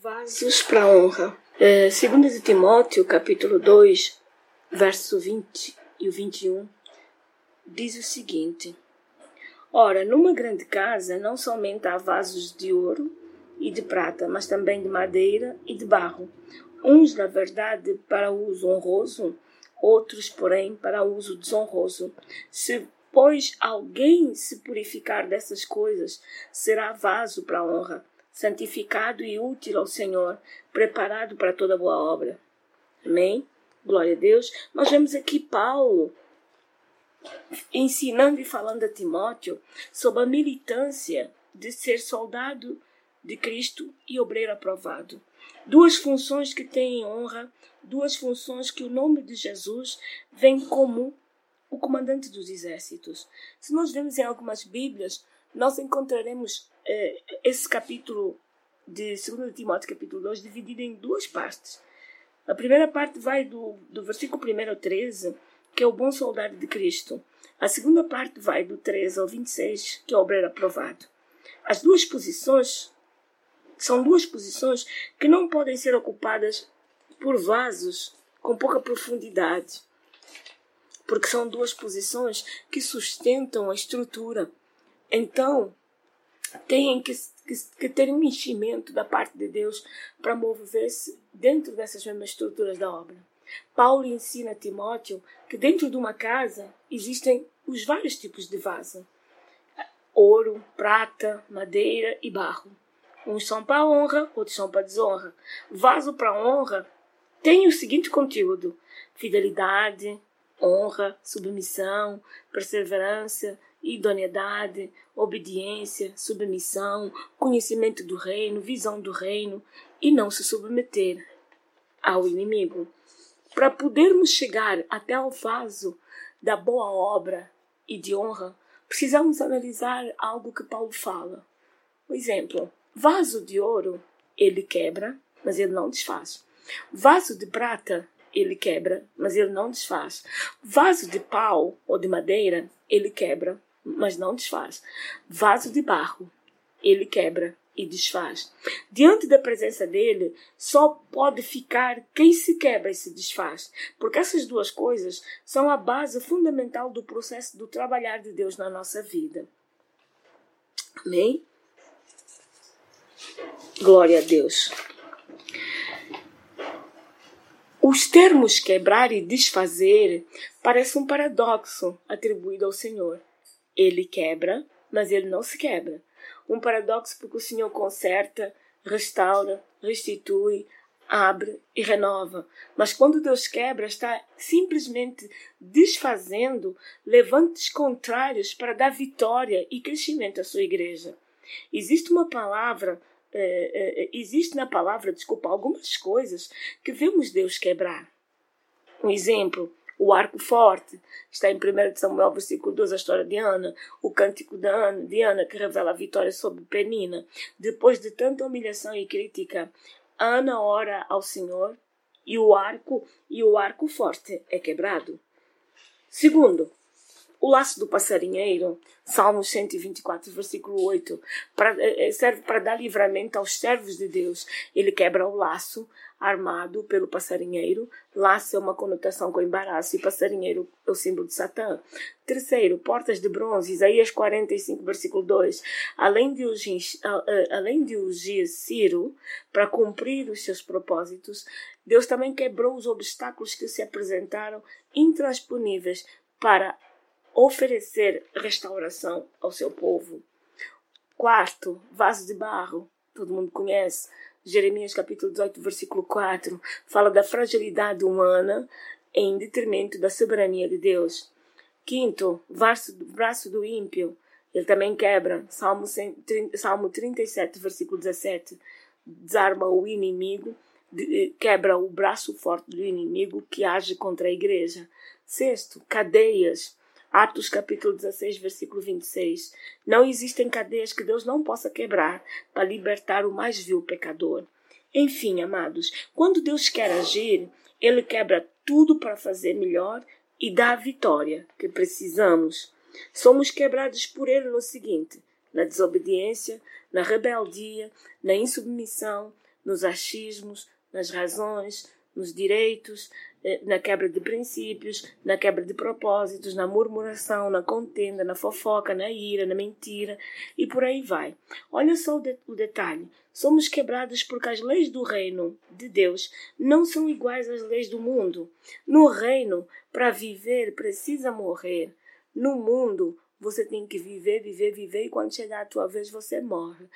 Vasos para honra. É, segundo de Timóteo, capítulo 2, verso 20 e o 21, diz o seguinte: Ora, numa grande casa não somente há vasos de ouro e de prata, mas também de madeira e de barro, uns, na verdade, para uso honroso, outros, porém, para uso desonroso. Se, pois, alguém se purificar dessas coisas, será vaso para honra santificado e útil ao Senhor, preparado para toda boa obra. Amém? Glória a Deus. Nós vemos aqui Paulo ensinando e falando a Timóteo sobre a militância de ser soldado de Cristo e obreiro aprovado. Duas funções que têm honra, duas funções que o nome de Jesus vem como o comandante dos exércitos. Se nós vemos em algumas Bíblias, nós encontraremos esse capítulo de 2 Timóteo, capítulo 2, dividido em duas partes. A primeira parte vai do, do versículo 1 ao 13, que é o bom soldado de Cristo. A segunda parte vai do 13 ao 26, que é o obreiro aprovado. As duas posições são duas posições que não podem ser ocupadas por vasos com pouca profundidade, porque são duas posições que sustentam a estrutura. Então, têm que, que, que ter um enchimento da parte de Deus para mover-se dentro dessas mesmas estruturas da obra. Paulo ensina a Timóteo que dentro de uma casa existem os vários tipos de vaso: ouro, prata, madeira e barro. Uns são para honra, outros são para desonra. Vaso para honra tem o seguinte conteúdo: fidelidade, honra, submissão, perseverança, idoneidade, obediência, submissão, conhecimento do reino, visão do reino e não se submeter ao inimigo. Para podermos chegar até ao vaso da boa obra e de honra, precisamos analisar algo que Paulo fala. Por exemplo, vaso de ouro, ele quebra, mas ele não desfaz. Vaso de prata, ele quebra, mas ele não desfaz. Vaso de pau ou de madeira, ele quebra, mas não desfaz. Vaso de barro, ele quebra e desfaz. Diante da presença dele, só pode ficar quem se quebra e se desfaz, porque essas duas coisas são a base fundamental do processo do trabalhar de Deus na nossa vida. Amém? Glória a Deus. Os termos quebrar e desfazer parecem um paradoxo atribuído ao Senhor. Ele quebra, mas ele não se quebra. Um paradoxo porque o Senhor conserta, restaura, restitui, abre e renova. Mas quando Deus quebra, está simplesmente desfazendo levantes contrários para dar vitória e crescimento à sua igreja. Existe uma palavra, é, é, existe na palavra, desculpa, algumas coisas que vemos Deus quebrar. Um exemplo, o arco forte. Está em 1 Samuel, versículo 12, a história de Ana, o cântico de Ana, de Ana que revela a vitória sobre Penina. Depois de tanta humilhação e crítica, Ana ora ao Senhor e o arco e o arco forte é quebrado. Segundo, o laço do passarinheiro, Salmos 124, versículo 8, eh, serve para dar livramento aos servos de Deus. Ele quebra o laço armado pelo passarinheiro. Laço é uma conotação com embaraço e passarinheiro é o símbolo de Satã. Terceiro, portas de bronze, Isaías 45, versículo 2. Além de ungir, além de ungir Ciro para cumprir os seus propósitos, Deus também quebrou os obstáculos que se apresentaram intransponíveis para oferecer restauração ao seu povo. Quarto, vaso de barro, todo mundo conhece. Jeremias capítulo 18, versículo 4, fala da fragilidade humana em detrimento da soberania de Deus. Quinto, braço, braço do ímpio, ele também quebra. Salmo, 30, Salmo 37, versículo 17, desarma o inimigo, quebra o braço forte do inimigo que age contra a igreja. Sexto, cadeias. Atos capítulo 16, versículo 26. Não existem cadeias que Deus não possa quebrar para libertar o mais vil pecador. Enfim, amados, quando Deus quer agir, Ele quebra tudo para fazer melhor e dar a vitória que precisamos. Somos quebrados por Ele no seguinte: na desobediência, na rebeldia, na insubmissão, nos achismos, nas razões, nos direitos, na quebra de princípios, na quebra de propósitos, na murmuração, na contenda, na fofoca, na ira, na mentira e por aí vai. Olha só o, de o detalhe: somos quebrados porque as leis do reino de Deus não são iguais às leis do mundo. No reino, para viver, precisa morrer. No mundo, você tem que viver, viver, viver, e quando chegar a tua vez, você morre.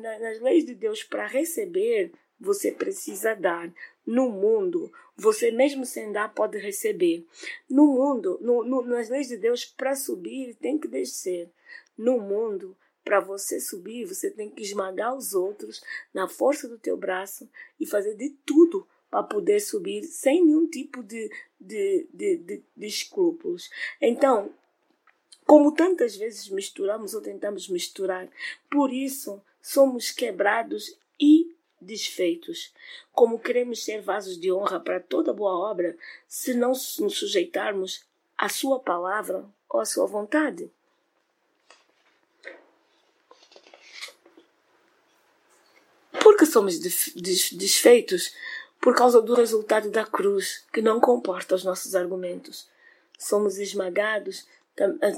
Nas leis de Deus, para receber, você precisa dar. No mundo, você mesmo sem dar pode receber. No mundo, no, no, nas leis de Deus, para subir tem que descer. No mundo, para você subir, você tem que esmagar os outros na força do teu braço e fazer de tudo para poder subir sem nenhum tipo de, de, de, de, de escrúpulos. Então, como tantas vezes misturamos ou tentamos misturar, por isso somos quebrados e desfeitos. Como queremos ser vasos de honra para toda boa obra, se não nos sujeitarmos à Sua palavra ou à Sua vontade? Por que somos desfeitos? Por causa do resultado da cruz, que não comporta os nossos argumentos. Somos esmagados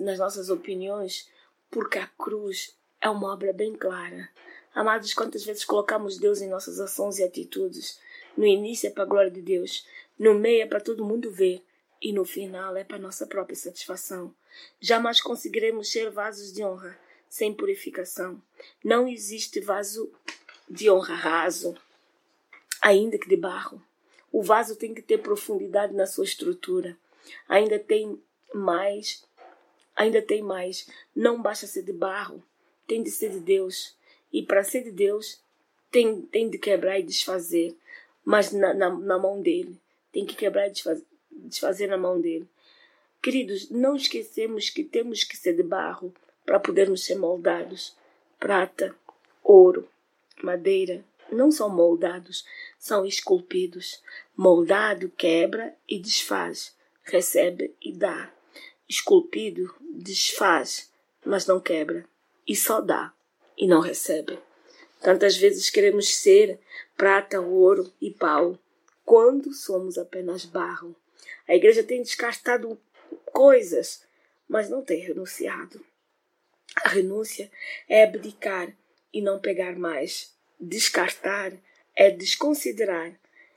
nas nossas opiniões, porque a cruz é uma obra bem clara Amados, quantas vezes colocamos Deus em nossas ações e atitudes? No início é para a glória de Deus, no meio é para todo mundo ver e no final é para nossa própria satisfação. Jamais conseguiremos ser vasos de honra sem purificação. Não existe vaso de honra raso, ainda que de barro. O vaso tem que ter profundidade na sua estrutura. Ainda tem mais, ainda tem mais. Não basta ser de barro, tem de ser de Deus. E para ser de Deus, tem, tem de quebrar e desfazer, mas na, na, na mão dele. Tem que quebrar e desfazer, desfazer na mão dele. Queridos, não esquecemos que temos que ser de barro para podermos ser moldados. Prata, ouro, madeira não são moldados, são esculpidos. Moldado quebra e desfaz, recebe e dá. Esculpido desfaz, mas não quebra e só dá e não recebe. Tantas vezes queremos ser prata, ouro e pau, quando somos apenas barro. A igreja tem descartado coisas, mas não tem renunciado. A renúncia é abdicar e não pegar mais. Descartar é desconsiderar.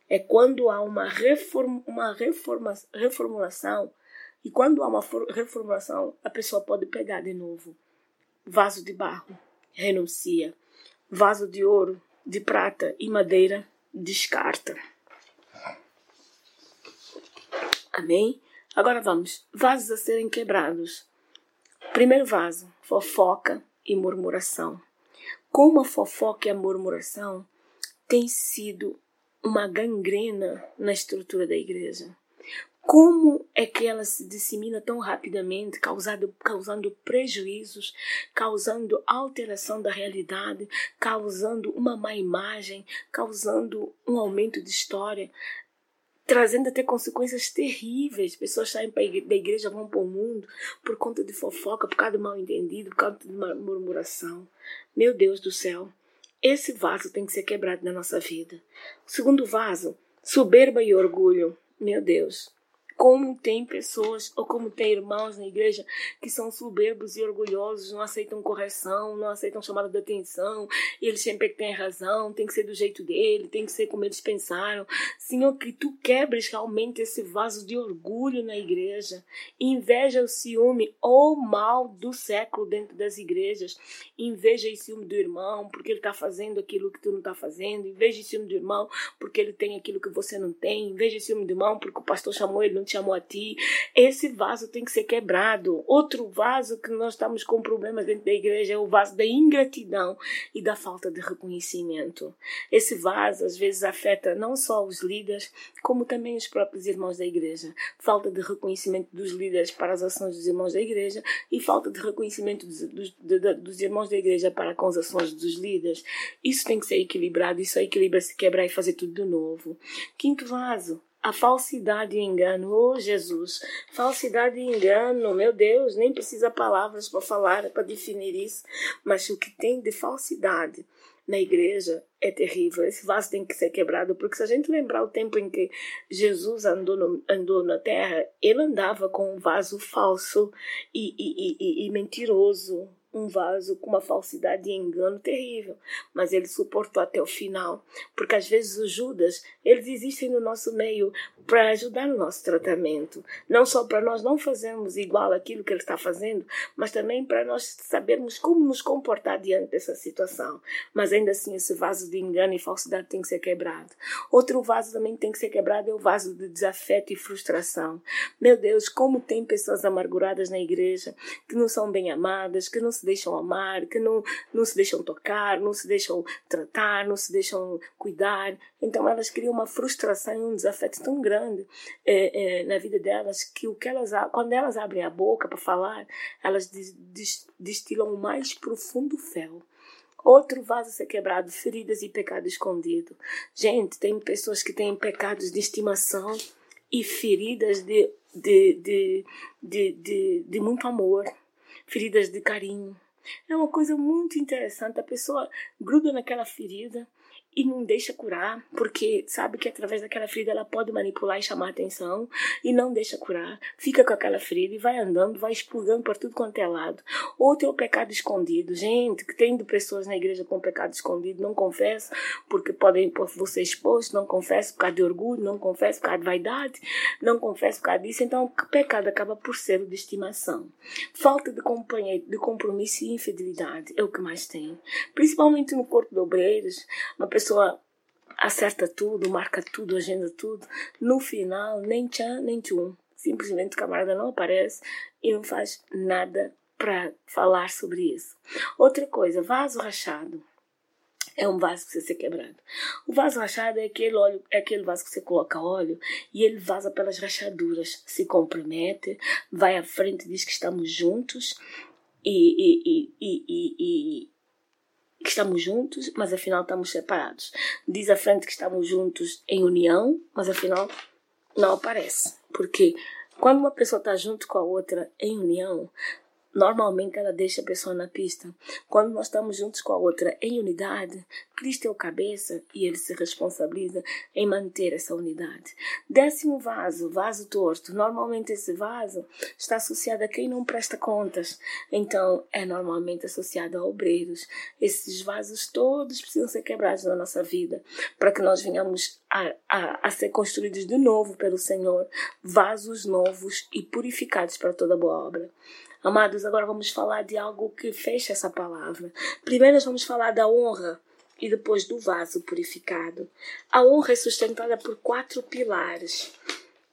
É quando há uma, reform, uma reforma, reformulação e quando há uma reformulação, a pessoa pode pegar de novo. Vaso de barro renuncia. Vaso de ouro, de prata e madeira, descarta. Amém? Agora vamos. Vasos a serem quebrados. Primeiro vaso, fofoca e murmuração. Como a fofoca e a murmuração têm sido uma gangrena na estrutura da igreja. Como é que ela se dissemina tão rapidamente, causando, causando prejuízos, causando alteração da realidade, causando uma má imagem, causando um aumento de história, trazendo até consequências terríveis. Pessoas saem da igreja, vão para o mundo por conta de fofoca, por causa do mal entendido, por causa de murmuração. Meu Deus do céu, esse vaso tem que ser quebrado na nossa vida. O segundo vaso, soberba e orgulho. Meu Deus, como tem pessoas ou como tem irmãos na igreja que são soberbos e orgulhosos, não aceitam correção, não aceitam chamada de atenção, e eles sempre têm razão, tem que ser do jeito dele, tem que ser como eles pensaram. Senhor, que tu quebres realmente esse vaso de orgulho na igreja, inveja o ciúme ou mal do século dentro das igrejas, inveja e ciúme do irmão porque ele está fazendo aquilo que tu não está fazendo, inveja e ciúme do irmão porque ele tem aquilo que você não tem, inveja e ciúme do irmão porque o pastor chamou ele te chamou a ti. Esse vaso tem que ser quebrado. Outro vaso que nós estamos com problemas dentro da igreja é o vaso da ingratidão e da falta de reconhecimento. Esse vaso às vezes afeta não só os líderes, como também os próprios irmãos da igreja. Falta de reconhecimento dos líderes para as ações dos irmãos da igreja e falta de reconhecimento dos, dos, dos irmãos da igreja para com as ações dos líderes. Isso tem que ser equilibrado, isso é equilibra se quebrar e fazer tudo de novo. Quinto vaso, a falsidade e engano. Oh, Jesus, falsidade e engano, meu Deus, nem precisa palavras para falar, para definir isso, mas o que tem de falsidade na igreja é terrível. Esse vaso tem que ser quebrado, porque se a gente lembrar o tempo em que Jesus andou, no, andou na terra, ele andava com um vaso falso e, e, e, e mentiroso um vaso com uma falsidade e engano terrível, mas ele suportou até o final, porque às vezes os Judas, eles existem no nosso meio para ajudar no nosso tratamento, não só para nós não fazermos igual aquilo que ele está fazendo, mas também para nós sabermos como nos comportar diante dessa situação. Mas ainda assim esse vaso de engano e falsidade tem que ser quebrado. Outro vaso também tem que ser quebrado é o vaso de desafeto e frustração. Meu Deus, como tem pessoas amarguradas na igreja que não são bem amadas, que não se deixam amar, que não, não se deixam tocar, não se deixam tratar, não se deixam cuidar. Então elas criam uma frustração e um desafeto tão grande é, é, na vida delas que o que elas quando elas abrem a boca para falar, elas destilam o mais profundo fel. Outro vaso ser quebrado, feridas e pecado escondido. Gente, tem pessoas que têm pecados de estimação e feridas de, de, de, de, de muito amor feridas de carinho. É uma coisa muito interessante. A pessoa gruda naquela ferida e não deixa curar, porque sabe que através daquela ferida ela pode manipular e chamar atenção e não deixa curar. Fica com aquela ferida e vai andando, vai expurgando por tudo quanto é lado. Ou tem o pecado escondido. Gente, que tem pessoas na igreja com pecado escondido, não confessa porque podem você exposto, não confessa por causa de orgulho, não confessa por causa de vaidade, não confessa por causa disso. Então o pecado acaba por ser o de estimação. Falta de companheiro, de compromisso e infidelidade é o que mais tem. Principalmente no corpo de obreiros, uma pessoa pessoa acerta tudo, marca tudo, agenda tudo. No final, nem tchan, nem tchum. Simplesmente o camarada não aparece e não faz nada para falar sobre isso. Outra coisa, vaso rachado. É um vaso que precisa ser quebrado. O vaso rachado é aquele óleo, é aquele vaso que você coloca óleo e ele vaza pelas rachaduras, se compromete, vai à frente, diz que estamos juntos e, e, e, e, que estamos juntos, mas afinal estamos separados. Diz à frente que estamos juntos em união, mas afinal não aparece. Porque quando uma pessoa está junto com a outra em união, Normalmente ela deixa a pessoa na pista. Quando nós estamos juntos com a outra em unidade, Cristo é o cabeça e ele se responsabiliza em manter essa unidade. Décimo vaso, vaso torto. Normalmente esse vaso está associado a quem não presta contas. Então é normalmente associado a obreiros. Esses vasos todos precisam ser quebrados na nossa vida para que nós venhamos a, a, a ser construídos de novo pelo Senhor. Vasos novos e purificados para toda boa obra. Amados, agora vamos falar de algo que fecha essa palavra. Primeiro nós vamos falar da honra e depois do vaso purificado. A honra é sustentada por quatro pilares: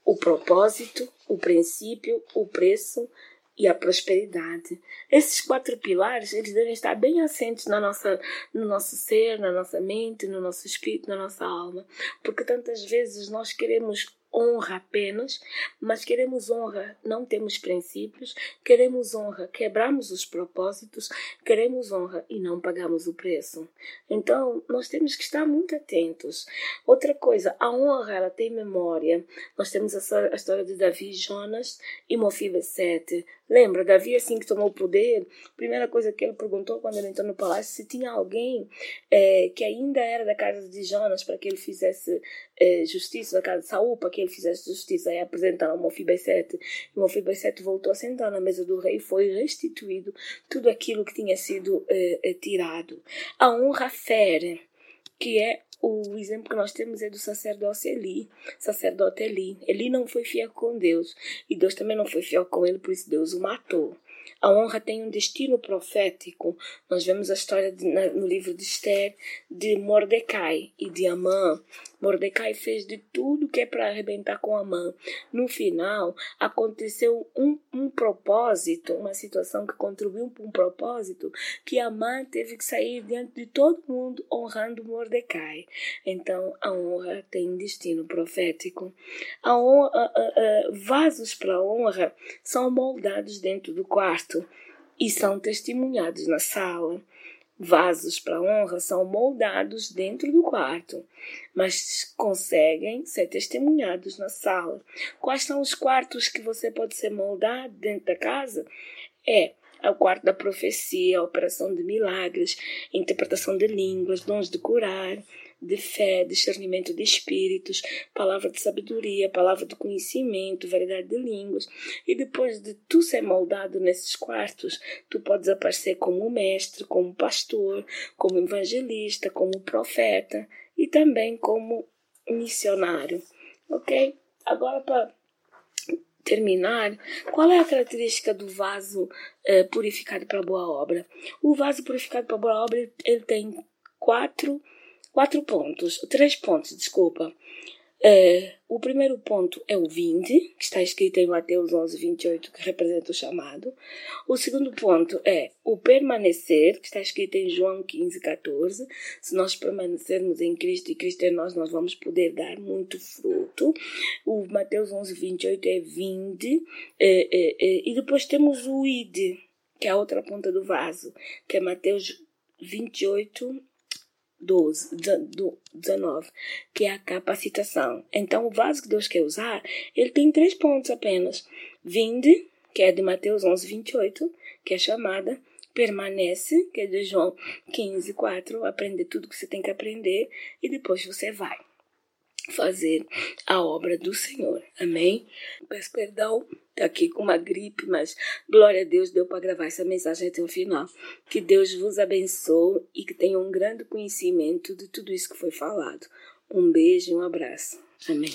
o propósito, o princípio, o preço e a prosperidade. Esses quatro pilares, eles devem estar bem assentes na nossa, no nosso ser, na nossa mente, no nosso espírito, na nossa alma, porque tantas vezes nós queremos honra apenas, mas queremos honra, não temos princípios, queremos honra, quebramos os propósitos, queremos honra e não pagamos o preço. Então, nós temos que estar muito atentos. Outra coisa, a honra, ela tem memória. Nós temos a, história de Davi, Jonas e Mofibesete. Lembra, Davi, assim que tomou o poder, primeira coisa que ele perguntou quando ele entrou no palácio, se tinha alguém é, que ainda era da casa de Jonas para que ele fizesse é, justiça, da casa de Saul, para que ele fizesse justiça. Aí apresentaram Mofibesete. E Mofibesete voltou a sentar na mesa do rei, foi restituído tudo aquilo que tinha sido é, é tirado. A honra fere, que é o exemplo que nós temos é do sacerdote Eli. Sacerdote Eli. Eli não foi fiel com Deus. E Deus também não foi fiel com ele, por isso Deus o matou. A honra tem um destino profético. Nós vemos a história de, no livro de Esther de Mordecai e de Amã. Mordecai fez de tudo que é para arrebentar com Amã. No final, aconteceu um, um propósito, uma situação que contribuiu para um propósito, que Amã teve que sair diante de todo mundo honrando Mordecai. Então, a honra tem destino profético. A honra, a, a, vasos para honra são moldados dentro do quarto e são testemunhados na sala. Vasos para honra são moldados dentro do quarto, mas conseguem ser testemunhados na sala. Quais são os quartos que você pode ser moldado dentro da casa? É é o quarto da profecia, a operação de milagres, interpretação de línguas, dons de curar, de fé, discernimento de espíritos, palavra de sabedoria, palavra de conhecimento, variedade de línguas. E depois de tu ser moldado nesses quartos, tu podes aparecer como mestre, como pastor, como evangelista, como profeta e também como missionário. Ok? Agora, para terminar, qual é a característica do vaso eh, purificado para boa obra? O vaso purificado para boa obra ele tem quatro quatro pontos, três pontos, desculpa. É, o primeiro ponto é o vinde, que está escrito em Mateus 11, 28, que representa o chamado. O segundo ponto é o permanecer, que está escrito em João 15, 14. Se nós permanecermos em Cristo e Cristo em nós, nós vamos poder dar muito fruto. O Mateus 11, 28 é vinde. É, é, é, e depois temos o ide, que é a outra ponta do vaso, que é Mateus 28, 12, 19, que é a capacitação. Então, o vaso que Deus quer usar, ele tem três pontos apenas. Vinde, que é de Mateus 11, 28, que é chamada. Permanece, que é de João 15, 4, aprender tudo que você tem que aprender e depois você vai fazer a obra do Senhor. Amém? Peço perdão, aqui com uma gripe, mas glória a Deus deu para gravar essa mensagem até o final. Que Deus vos abençoe e que tenha um grande conhecimento de tudo isso que foi falado. Um beijo e um abraço. Amém.